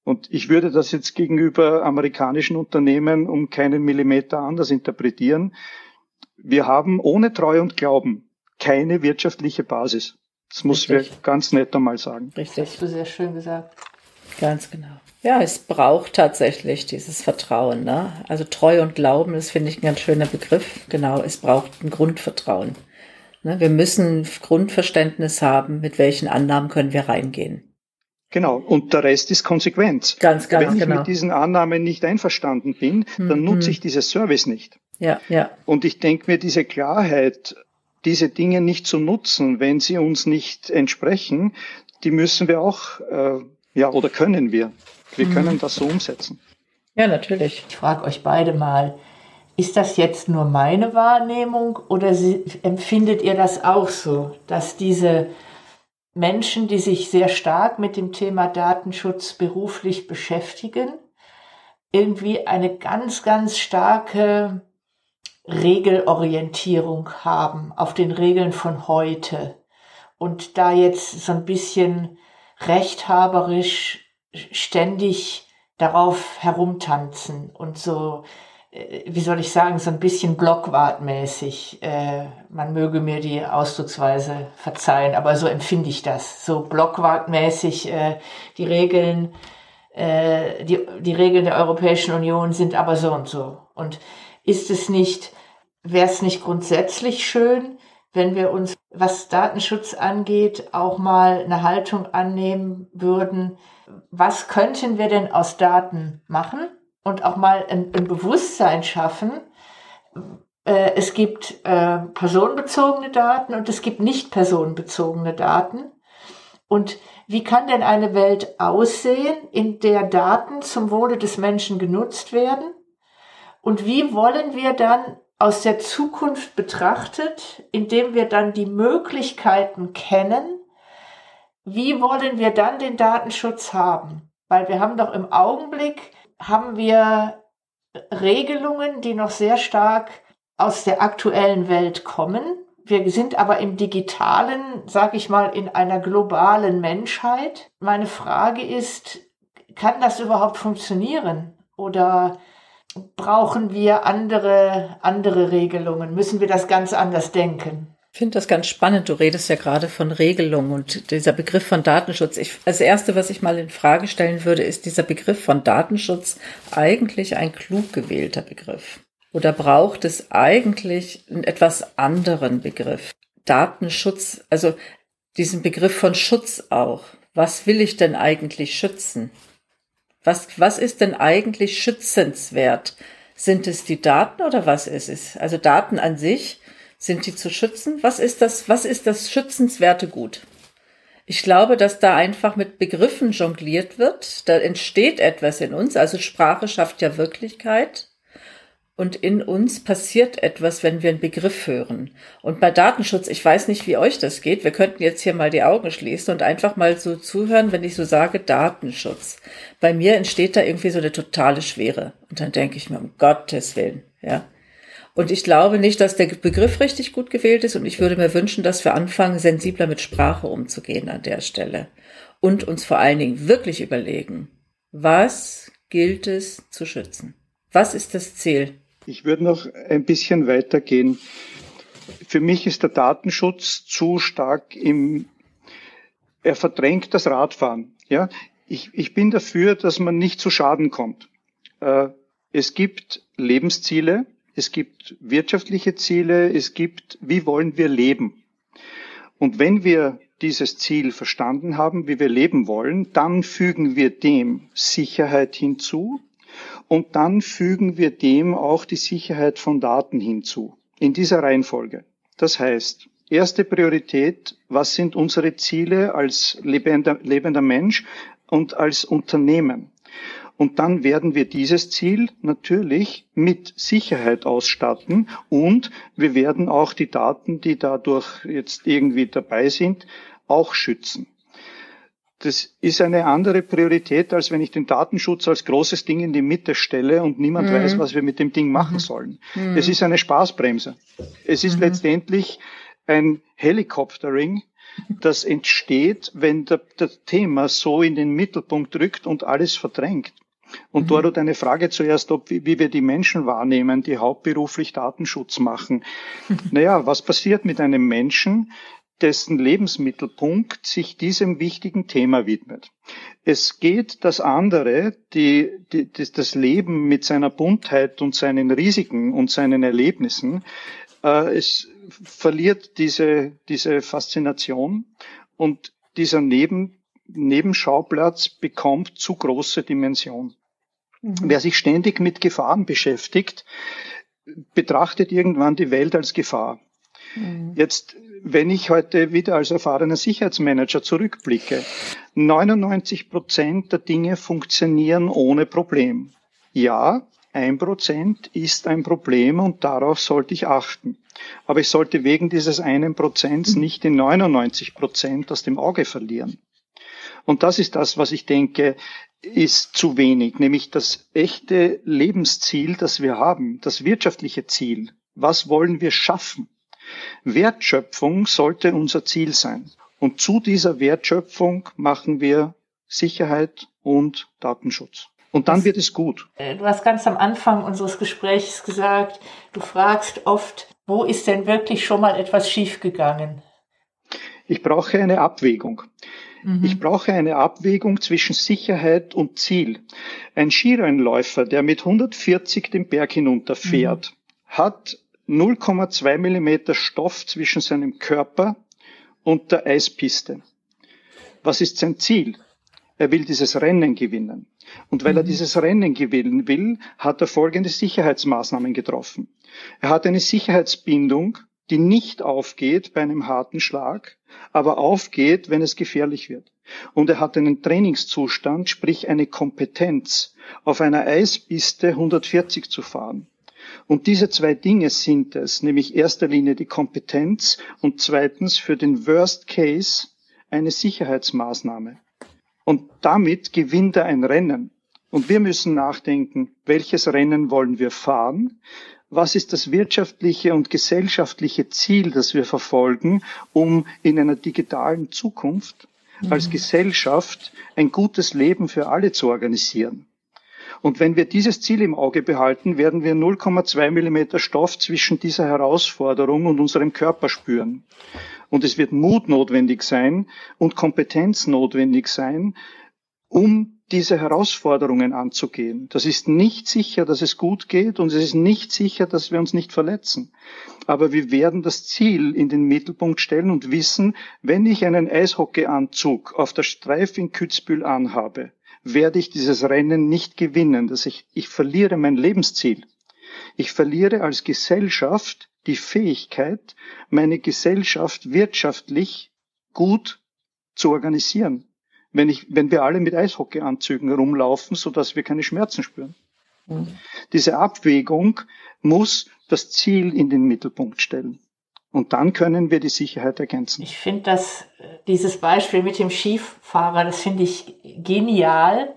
Und ich würde das jetzt gegenüber amerikanischen Unternehmen um keinen Millimeter anders interpretieren. Wir haben ohne Treu und Glauben keine wirtschaftliche Basis. Das muss wir ganz nett einmal sagen. Richtig. hast du sehr schön gesagt. Ganz genau. Ja, es braucht tatsächlich dieses Vertrauen. Ne? Also Treu und Glauben, das finde ich ein ganz schöner Begriff. Genau, es braucht ein Grundvertrauen. Ne? Wir müssen Grundverständnis haben, mit welchen Annahmen können wir reingehen. Genau, und der Rest ist Konsequenz. Ganz, ganz Wenn ich genau. mit diesen Annahmen nicht einverstanden bin, dann mhm. nutze ich dieses Service nicht. Ja, ja. Und ich denke mir, diese Klarheit, diese Dinge nicht zu nutzen, wenn sie uns nicht entsprechen, die müssen wir auch, äh, ja, oder können wir. Wir mhm. können das so umsetzen. Ja, natürlich. Ich frage euch beide mal, ist das jetzt nur meine Wahrnehmung oder empfindet ihr das auch so, dass diese Menschen, die sich sehr stark mit dem Thema Datenschutz beruflich beschäftigen, irgendwie eine ganz, ganz starke Regelorientierung haben auf den Regeln von heute und da jetzt so ein bisschen rechthaberisch ständig darauf herumtanzen und so äh, wie soll ich sagen, so ein bisschen blockwartmäßig. Äh, man möge mir die Ausdrucksweise verzeihen, aber so empfinde ich das. So blockwartmäßig äh, die Regeln, die, die Regeln der Europäischen Union sind aber so und so. Und ist es nicht, wäre es nicht grundsätzlich schön, wenn wir uns, was Datenschutz angeht, auch mal eine Haltung annehmen würden, was könnten wir denn aus Daten machen? und auch mal ein, ein Bewusstsein schaffen. Äh, es gibt äh, personenbezogene Daten und es gibt nicht personenbezogene Daten. Und wie kann denn eine Welt aussehen, in der Daten zum Wohle des Menschen genutzt werden? Und wie wollen wir dann aus der Zukunft betrachtet, indem wir dann die Möglichkeiten kennen, wie wollen wir dann den Datenschutz haben? Weil wir haben doch im Augenblick haben wir Regelungen, die noch sehr stark aus der aktuellen Welt kommen. Wir sind aber im digitalen, sag ich mal, in einer globalen Menschheit. Meine Frage ist, kann das überhaupt funktionieren? Oder brauchen wir andere, andere Regelungen? Müssen wir das ganz anders denken? Ich finde das ganz spannend. Du redest ja gerade von Regelung und dieser Begriff von Datenschutz. Ich, als erste, was ich mal in Frage stellen würde, ist dieser Begriff von Datenschutz eigentlich ein klug gewählter Begriff? Oder braucht es eigentlich einen etwas anderen Begriff? Datenschutz, also diesen Begriff von Schutz auch. Was will ich denn eigentlich schützen? Was, was ist denn eigentlich schützenswert? Sind es die Daten oder was ist es? Also Daten an sich sind die zu schützen? Was ist das, was ist das schützenswerte Gut? Ich glaube, dass da einfach mit Begriffen jongliert wird. Da entsteht etwas in uns. Also Sprache schafft ja Wirklichkeit. Und in uns passiert etwas, wenn wir einen Begriff hören. Und bei Datenschutz, ich weiß nicht, wie euch das geht. Wir könnten jetzt hier mal die Augen schließen und einfach mal so zuhören, wenn ich so sage Datenschutz. Bei mir entsteht da irgendwie so eine totale Schwere. Und dann denke ich mir, um Gottes Willen, ja. Und ich glaube nicht, dass der Begriff richtig gut gewählt ist. Und ich würde mir wünschen, dass wir anfangen, sensibler mit Sprache umzugehen an der Stelle. Und uns vor allen Dingen wirklich überlegen, was gilt es zu schützen? Was ist das Ziel? Ich würde noch ein bisschen weitergehen. Für mich ist der Datenschutz zu stark im, er verdrängt das Radfahren. Ja, ich, ich bin dafür, dass man nicht zu Schaden kommt. Äh, es gibt Lebensziele, es gibt wirtschaftliche Ziele, es gibt, wie wollen wir leben. Und wenn wir dieses Ziel verstanden haben, wie wir leben wollen, dann fügen wir dem Sicherheit hinzu und dann fügen wir dem auch die Sicherheit von Daten hinzu. In dieser Reihenfolge. Das heißt, erste Priorität, was sind unsere Ziele als lebender, lebender Mensch und als Unternehmen? Und dann werden wir dieses Ziel natürlich mit Sicherheit ausstatten und wir werden auch die Daten, die dadurch jetzt irgendwie dabei sind, auch schützen. Das ist eine andere Priorität, als wenn ich den Datenschutz als großes Ding in die Mitte stelle und niemand mhm. weiß, was wir mit dem Ding machen mhm. sollen. Mhm. Es ist eine Spaßbremse. Es ist mhm. letztendlich ein Helikoptering, das entsteht, wenn das Thema so in den Mittelpunkt rückt und alles verdrängt. Und mhm. dort eine Frage zuerst, ob, wie, wie wir die Menschen wahrnehmen, die hauptberuflich Datenschutz machen. naja, was passiert mit einem Menschen, dessen Lebensmittelpunkt sich diesem wichtigen Thema widmet. Es geht das andere, die, die, das Leben mit seiner Buntheit und seinen Risiken und seinen Erlebnissen, äh, es verliert diese, diese Faszination und dieser Neben, Nebenschauplatz bekommt zu große Dimension. Mhm. Wer sich ständig mit Gefahren beschäftigt, betrachtet irgendwann die Welt als Gefahr. Mhm. Jetzt, wenn ich heute wieder als erfahrener Sicherheitsmanager zurückblicke, 99 Prozent der Dinge funktionieren ohne Problem. Ja, ein Prozent ist ein Problem und darauf sollte ich achten. Aber ich sollte wegen dieses einen Prozents nicht die 99 Prozent aus dem Auge verlieren. Und das ist das, was ich denke, ist zu wenig, nämlich das echte Lebensziel, das wir haben, das wirtschaftliche Ziel. Was wollen wir schaffen? Wertschöpfung sollte unser Ziel sein. Und zu dieser Wertschöpfung machen wir Sicherheit und Datenschutz. Und dann wird es gut. Äh, du hast ganz am Anfang unseres Gesprächs gesagt, du fragst oft, wo ist denn wirklich schon mal etwas schiefgegangen? Ich brauche eine Abwägung. Mhm. Ich brauche eine Abwägung zwischen Sicherheit und Ziel. Ein Skirennläufer, der mit 140 den Berg hinunterfährt, mhm. hat 0,2 Millimeter Stoff zwischen seinem Körper und der Eispiste. Was ist sein Ziel? Er will dieses Rennen gewinnen. Und weil mhm. er dieses Rennen gewinnen will, hat er folgende Sicherheitsmaßnahmen getroffen. Er hat eine Sicherheitsbindung, die nicht aufgeht bei einem harten Schlag, aber aufgeht, wenn es gefährlich wird. Und er hat einen Trainingszustand, sprich eine Kompetenz, auf einer Eispiste 140 zu fahren. Und diese zwei Dinge sind es, nämlich erster Linie die Kompetenz und zweitens für den Worst Case eine Sicherheitsmaßnahme. Und damit gewinnt er ein Rennen. Und wir müssen nachdenken, welches Rennen wollen wir fahren? Was ist das wirtschaftliche und gesellschaftliche Ziel, das wir verfolgen, um in einer digitalen Zukunft als mhm. Gesellschaft ein gutes Leben für alle zu organisieren? Und wenn wir dieses Ziel im Auge behalten, werden wir 0,2 Millimeter Stoff zwischen dieser Herausforderung und unserem Körper spüren. Und es wird Mut notwendig sein und Kompetenz notwendig sein, um diese Herausforderungen anzugehen. Das ist nicht sicher, dass es gut geht und es ist nicht sicher, dass wir uns nicht verletzen. Aber wir werden das Ziel in den Mittelpunkt stellen und wissen, wenn ich einen Eishockeyanzug auf der Streife in Kützbühel anhabe, werde ich dieses Rennen nicht gewinnen, dass ich, ich verliere mein Lebensziel. Ich verliere als Gesellschaft die Fähigkeit, meine Gesellschaft wirtschaftlich gut zu organisieren. Wenn ich, wenn wir alle mit Eishockeyanzügen rumlaufen, so dass wir keine Schmerzen spüren. Mhm. Diese Abwägung muss das Ziel in den Mittelpunkt stellen. Und dann können wir die Sicherheit ergänzen. Ich finde das, dieses Beispiel mit dem Skifahrer, das finde ich genial,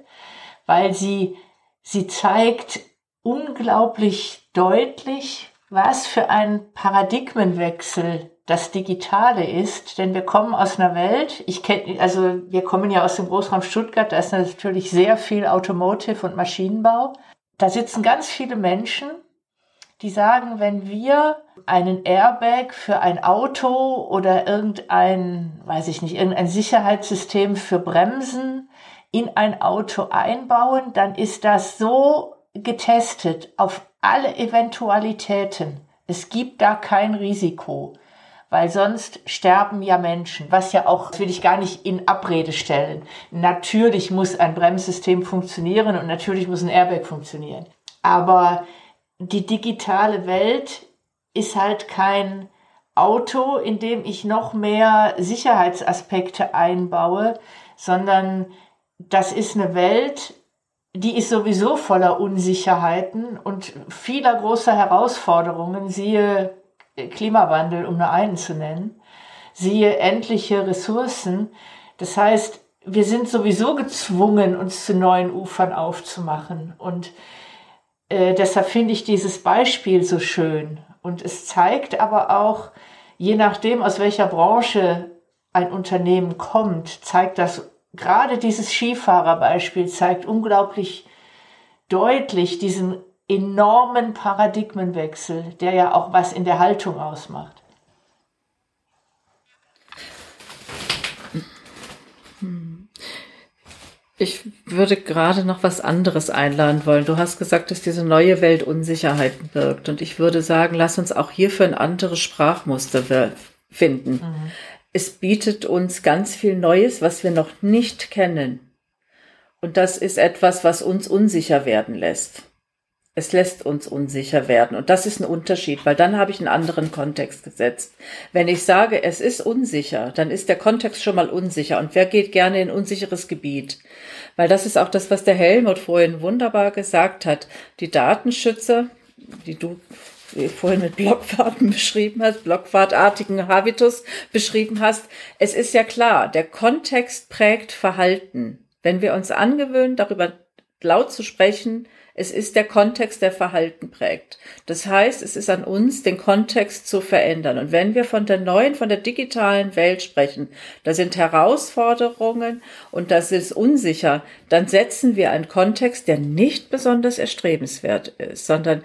weil sie, sie zeigt unglaublich deutlich, was für ein Paradigmenwechsel das Digitale ist, denn wir kommen aus einer Welt, ich kenne, also wir kommen ja aus dem Großraum Stuttgart, da ist natürlich sehr viel Automotive und Maschinenbau. Da sitzen ganz viele Menschen, die sagen, wenn wir einen Airbag für ein Auto oder irgendein, weiß ich nicht, irgendein Sicherheitssystem für Bremsen in ein Auto einbauen, dann ist das so getestet auf alle Eventualitäten. Es gibt da kein Risiko, weil sonst sterben ja Menschen, was ja auch, das will ich gar nicht in Abrede stellen. Natürlich muss ein Bremssystem funktionieren und natürlich muss ein Airbag funktionieren. Aber die digitale Welt ist halt kein Auto, in dem ich noch mehr Sicherheitsaspekte einbaue, sondern das ist eine Welt, die ist sowieso voller Unsicherheiten und vieler großer Herausforderungen, siehe Klimawandel, um nur einen zu nennen, siehe endliche Ressourcen. Das heißt, wir sind sowieso gezwungen, uns zu neuen Ufern aufzumachen. Und äh, deshalb finde ich dieses Beispiel so schön. Und es zeigt aber auch, je nachdem, aus welcher Branche ein Unternehmen kommt, zeigt das, gerade dieses Skifahrerbeispiel zeigt unglaublich deutlich diesen enormen Paradigmenwechsel, der ja auch was in der Haltung ausmacht. Ich würde gerade noch was anderes einladen wollen. Du hast gesagt, dass diese neue Welt Unsicherheiten birgt. Und ich würde sagen, lass uns auch hierfür ein anderes Sprachmuster finden. Mhm. Es bietet uns ganz viel Neues, was wir noch nicht kennen. Und das ist etwas, was uns unsicher werden lässt. Es lässt uns unsicher werden. Und das ist ein Unterschied, weil dann habe ich einen anderen Kontext gesetzt. Wenn ich sage, es ist unsicher, dann ist der Kontext schon mal unsicher. Und wer geht gerne in unsicheres Gebiet? Weil das ist auch das, was der Helmut vorhin wunderbar gesagt hat. Die Datenschützer, die du vorhin mit Blockfahrten beschrieben hast, blockfahrtartigen Habitus beschrieben hast. Es ist ja klar, der Kontext prägt Verhalten. Wenn wir uns angewöhnen, darüber laut zu sprechen, es ist der Kontext, der Verhalten prägt. Das heißt, es ist an uns, den Kontext zu verändern. Und wenn wir von der neuen, von der digitalen Welt sprechen, da sind Herausforderungen und das ist unsicher, dann setzen wir einen Kontext, der nicht besonders erstrebenswert ist, sondern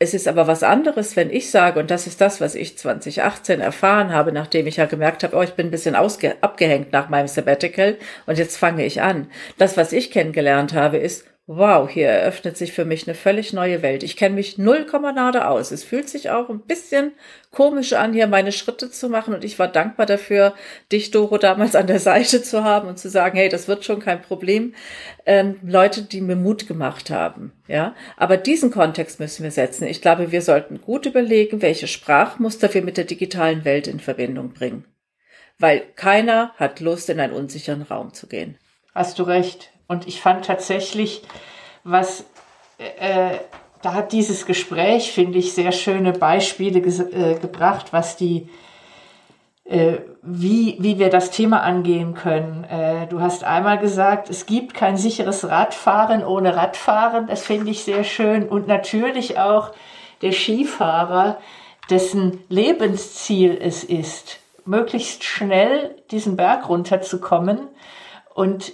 es ist aber was anderes, wenn ich sage, und das ist das, was ich 2018 erfahren habe, nachdem ich ja gemerkt habe, oh, ich bin ein bisschen abgehängt nach meinem Sabbatical und jetzt fange ich an. Das, was ich kennengelernt habe, ist, wow, hier eröffnet sich für mich eine völlig neue Welt. Ich kenne mich null nade aus. Es fühlt sich auch ein bisschen komisch an, hier meine Schritte zu machen. Und ich war dankbar dafür, dich, Doro, damals an der Seite zu haben und zu sagen, hey, das wird schon kein Problem. Ähm, Leute, die mir Mut gemacht haben. Ja, aber diesen Kontext müssen wir setzen. Ich glaube, wir sollten gut überlegen, welche Sprachmuster wir mit der digitalen Welt in Verbindung bringen. Weil keiner hat Lust, in einen unsicheren Raum zu gehen. Hast du recht. Und ich fand tatsächlich, was, äh, da hat dieses Gespräch, finde ich, sehr schöne Beispiele äh, gebracht, was die, äh, wie, wie wir das Thema angehen können. Äh, du hast einmal gesagt, es gibt kein sicheres Radfahren ohne Radfahren. Das finde ich sehr schön. Und natürlich auch der Skifahrer, dessen Lebensziel es ist, möglichst schnell diesen Berg runterzukommen und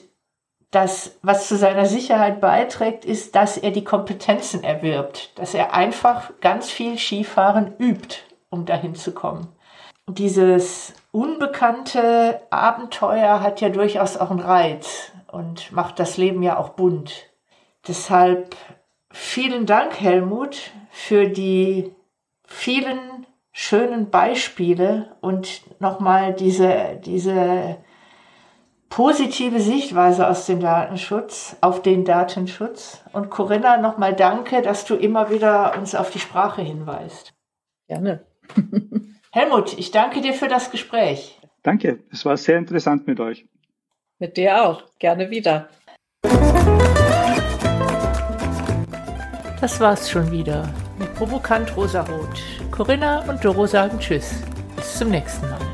das, was zu seiner Sicherheit beiträgt, ist, dass er die Kompetenzen erwirbt, dass er einfach ganz viel Skifahren übt, um dahin zu kommen. Dieses unbekannte Abenteuer hat ja durchaus auch einen Reiz und macht das Leben ja auch bunt. Deshalb vielen Dank, Helmut, für die vielen schönen Beispiele und nochmal diese, diese positive Sichtweise aus dem Datenschutz, auf den Datenschutz. Und Corinna, nochmal danke, dass du immer wieder uns auf die Sprache hinweist. Gerne. Helmut, ich danke dir für das Gespräch. Danke, es war sehr interessant mit euch. Mit dir auch. Gerne wieder. Das war's schon wieder mit Provokant Rosarot. Corinna und Doro sagen Tschüss. Bis zum nächsten Mal.